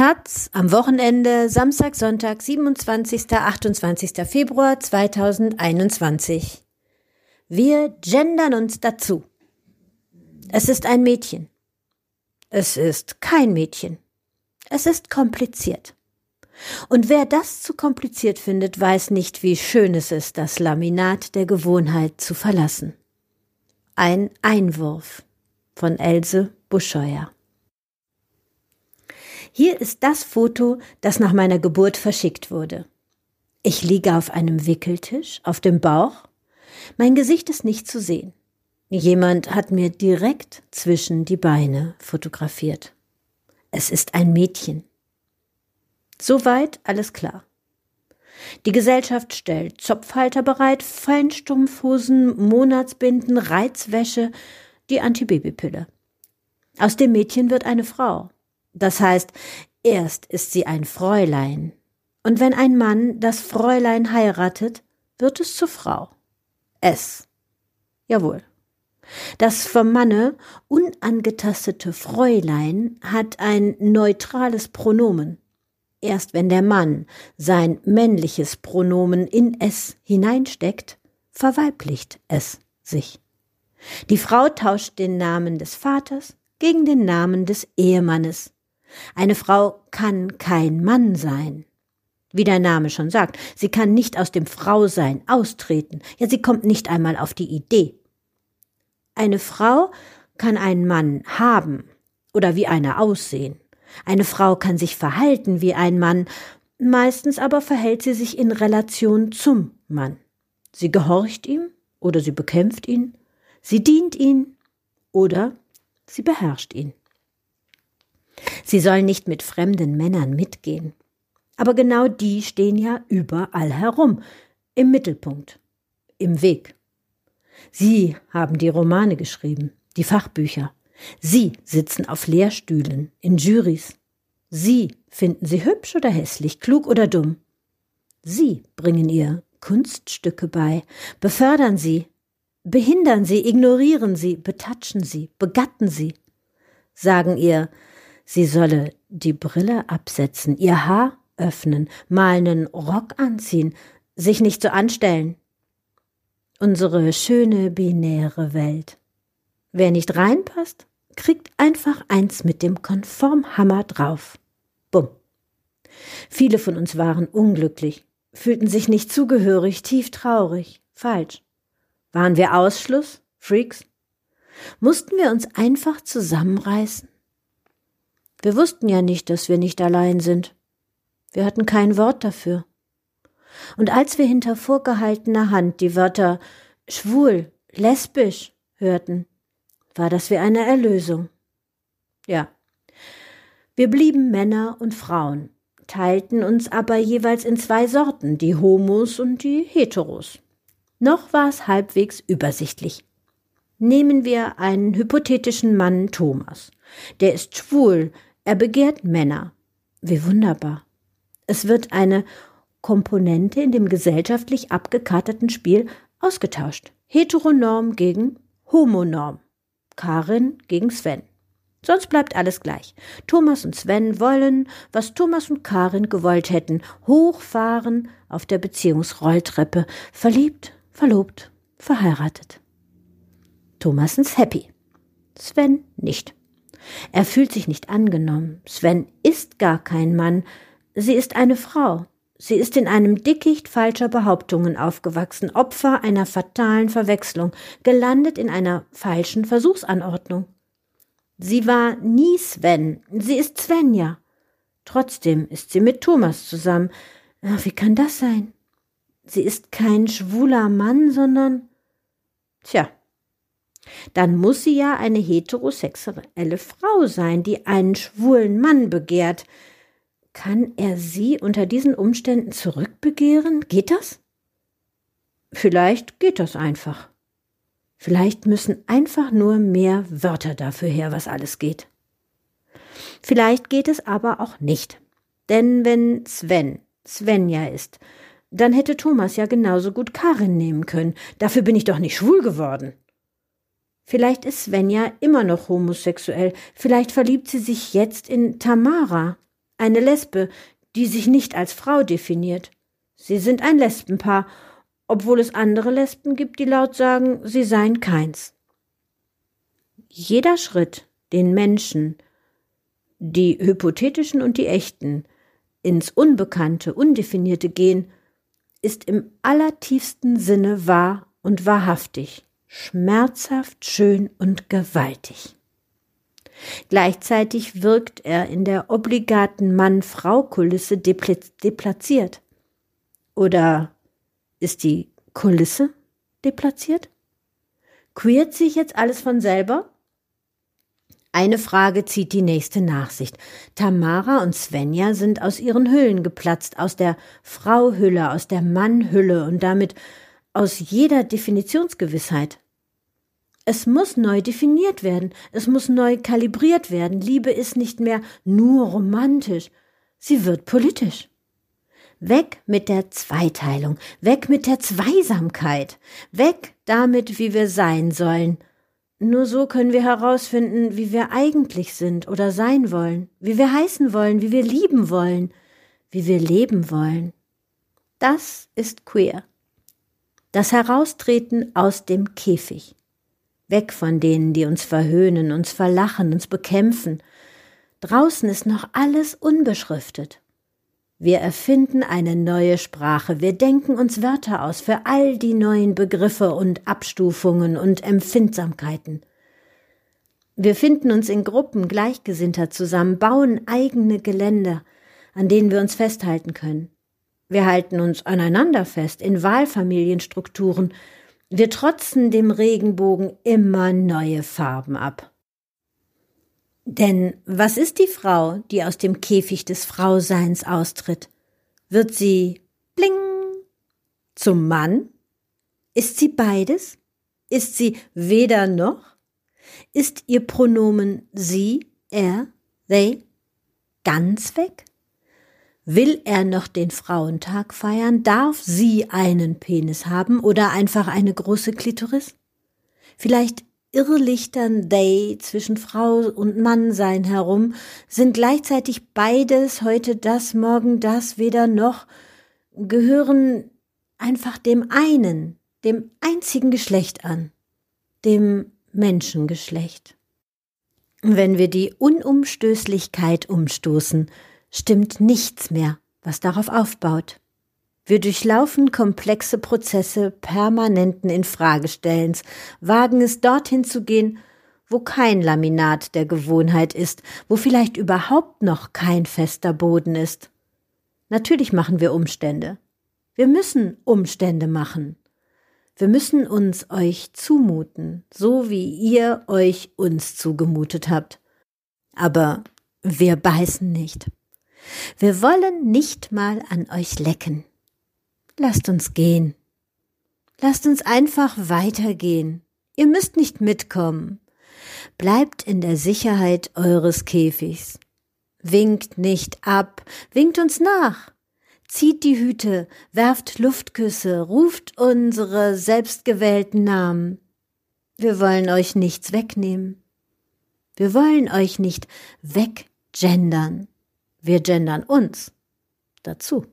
Taz am Wochenende, Samstag, Sonntag, 27. 28. Februar 2021. Wir gendern uns dazu. Es ist ein Mädchen. Es ist kein Mädchen. Es ist kompliziert. Und wer das zu kompliziert findet, weiß nicht, wie schön es ist, das Laminat der Gewohnheit zu verlassen. Ein Einwurf von Else Buscheuer. Hier ist das Foto, das nach meiner Geburt verschickt wurde. Ich liege auf einem Wickeltisch, auf dem Bauch. Mein Gesicht ist nicht zu sehen. Jemand hat mir direkt zwischen die Beine fotografiert. Es ist ein Mädchen. Soweit alles klar. Die Gesellschaft stellt Zopfhalter bereit, Feinstumpfhosen, Monatsbinden, Reizwäsche, die Antibabypille. Aus dem Mädchen wird eine Frau. Das heißt, erst ist sie ein Fräulein, und wenn ein Mann das Fräulein heiratet, wird es zur Frau. Es. Jawohl. Das vom Manne unangetastete Fräulein hat ein neutrales Pronomen. Erst wenn der Mann sein männliches Pronomen in es hineinsteckt, verweiblicht es sich. Die Frau tauscht den Namen des Vaters gegen den Namen des Ehemannes. Eine Frau kann kein Mann sein. Wie der Name schon sagt, sie kann nicht aus dem Frausein austreten, ja sie kommt nicht einmal auf die Idee. Eine Frau kann einen Mann haben oder wie einer aussehen. Eine Frau kann sich verhalten wie ein Mann, meistens aber verhält sie sich in Relation zum Mann. Sie gehorcht ihm oder sie bekämpft ihn, sie dient ihn oder sie beherrscht ihn. Sie soll nicht mit fremden Männern mitgehen. Aber genau die stehen ja überall herum, im Mittelpunkt, im Weg. Sie haben die Romane geschrieben, die Fachbücher. Sie sitzen auf Lehrstühlen, in Jurys. Sie finden sie hübsch oder hässlich, klug oder dumm. Sie bringen ihr Kunststücke bei, befördern sie, behindern sie, ignorieren sie, betatschen sie, begatten sie, sagen ihr, Sie solle die Brille absetzen, ihr Haar öffnen, mal einen Rock anziehen, sich nicht so anstellen. Unsere schöne binäre Welt. Wer nicht reinpasst, kriegt einfach eins mit dem Konformhammer drauf. Bumm. Viele von uns waren unglücklich, fühlten sich nicht zugehörig, tief traurig, falsch. Waren wir Ausschluss, Freaks? Mussten wir uns einfach zusammenreißen? Wir wussten ja nicht, dass wir nicht allein sind. Wir hatten kein Wort dafür. Und als wir hinter vorgehaltener Hand die Wörter schwul, lesbisch hörten, war das wie eine Erlösung. Ja. Wir blieben Männer und Frauen, teilten uns aber jeweils in zwei Sorten, die Homos und die Heteros. Noch war es halbwegs übersichtlich. Nehmen wir einen hypothetischen Mann Thomas. Der ist schwul, er begehrt Männer. Wie wunderbar. Es wird eine Komponente in dem gesellschaftlich abgekaterten Spiel ausgetauscht. Heteronorm gegen Homonorm. Karin gegen Sven. Sonst bleibt alles gleich. Thomas und Sven wollen, was Thomas und Karin gewollt hätten, hochfahren auf der Beziehungsrolltreppe, verliebt, verlobt, verheiratet. Thomas ist happy. Sven nicht. Er fühlt sich nicht angenommen. Sven ist gar kein Mann. Sie ist eine Frau. Sie ist in einem Dickicht falscher Behauptungen aufgewachsen, Opfer einer fatalen Verwechslung, gelandet in einer falschen Versuchsanordnung. Sie war nie Sven, sie ist Svenja. Trotzdem ist sie mit Thomas zusammen. Wie kann das sein? Sie ist kein schwuler Mann, sondern. Tja, dann muss sie ja eine heterosexuelle Frau sein, die einen schwulen Mann begehrt. Kann er sie unter diesen Umständen zurückbegehren? Geht das? Vielleicht geht das einfach. Vielleicht müssen einfach nur mehr Wörter dafür her, was alles geht. Vielleicht geht es aber auch nicht. Denn wenn Sven Svenja ist, dann hätte Thomas ja genauso gut Karin nehmen können. Dafür bin ich doch nicht schwul geworden. Vielleicht ist Svenja immer noch homosexuell, vielleicht verliebt sie sich jetzt in Tamara, eine Lesbe, die sich nicht als Frau definiert. Sie sind ein Lesbenpaar, obwohl es andere Lesben gibt, die laut sagen, sie seien keins. Jeder Schritt, den Menschen, die hypothetischen und die echten, ins Unbekannte, Undefinierte gehen, ist im allertiefsten Sinne wahr und wahrhaftig, schmerzhaft, schön und gewaltig. Gleichzeitig wirkt er in der obligaten Mann-Frau-Kulisse deplatziert. Oder ist die Kulisse deplatziert? Queert sich jetzt alles von selber? Eine Frage zieht die nächste Nachsicht. Tamara und Svenja sind aus ihren Hüllen geplatzt, aus der Frauhülle, aus der Mannhülle und damit aus jeder Definitionsgewissheit. Es muss neu definiert werden, es muss neu kalibriert werden. Liebe ist nicht mehr nur romantisch, sie wird politisch. Weg mit der Zweiteilung, weg mit der Zweisamkeit, weg damit, wie wir sein sollen. Nur so können wir herausfinden, wie wir eigentlich sind oder sein wollen, wie wir heißen wollen, wie wir lieben wollen, wie wir leben wollen. Das ist queer. Das Heraustreten aus dem Käfig weg von denen, die uns verhöhnen, uns verlachen, uns bekämpfen. Draußen ist noch alles unbeschriftet. Wir erfinden eine neue Sprache, wir denken uns Wörter aus für all die neuen Begriffe und Abstufungen und Empfindsamkeiten. Wir finden uns in Gruppen Gleichgesinnter zusammen, bauen eigene Geländer, an denen wir uns festhalten können. Wir halten uns aneinander fest in Wahlfamilienstrukturen, wir trotzen dem Regenbogen immer neue Farben ab. Denn was ist die Frau, die aus dem Käfig des Frauseins austritt? Wird sie bling zum Mann? Ist sie beides? Ist sie weder noch? Ist ihr Pronomen sie, er, they ganz weg? Will er noch den Frauentag feiern? Darf sie einen Penis haben oder einfach eine große Klitoris? Vielleicht irrlichtern they zwischen Frau und Mannsein herum, sind gleichzeitig beides, heute das, morgen das, weder noch, gehören einfach dem einen, dem einzigen Geschlecht an, dem Menschengeschlecht. Wenn wir die Unumstößlichkeit umstoßen, stimmt nichts mehr, was darauf aufbaut. Wir durchlaufen komplexe Prozesse permanenten Infragestellens, wagen es dorthin zu gehen, wo kein Laminat der Gewohnheit ist, wo vielleicht überhaupt noch kein fester Boden ist. Natürlich machen wir Umstände. Wir müssen Umstände machen. Wir müssen uns euch zumuten, so wie ihr euch uns zugemutet habt. Aber wir beißen nicht. Wir wollen nicht mal an euch lecken. Lasst uns gehen. Lasst uns einfach weitergehen. Ihr müsst nicht mitkommen. Bleibt in der Sicherheit eures Käfigs. Winkt nicht ab, winkt uns nach. Zieht die Hüte, werft Luftküsse, ruft unsere selbstgewählten Namen. Wir wollen euch nichts wegnehmen. Wir wollen euch nicht weggendern. Wir gendern uns dazu.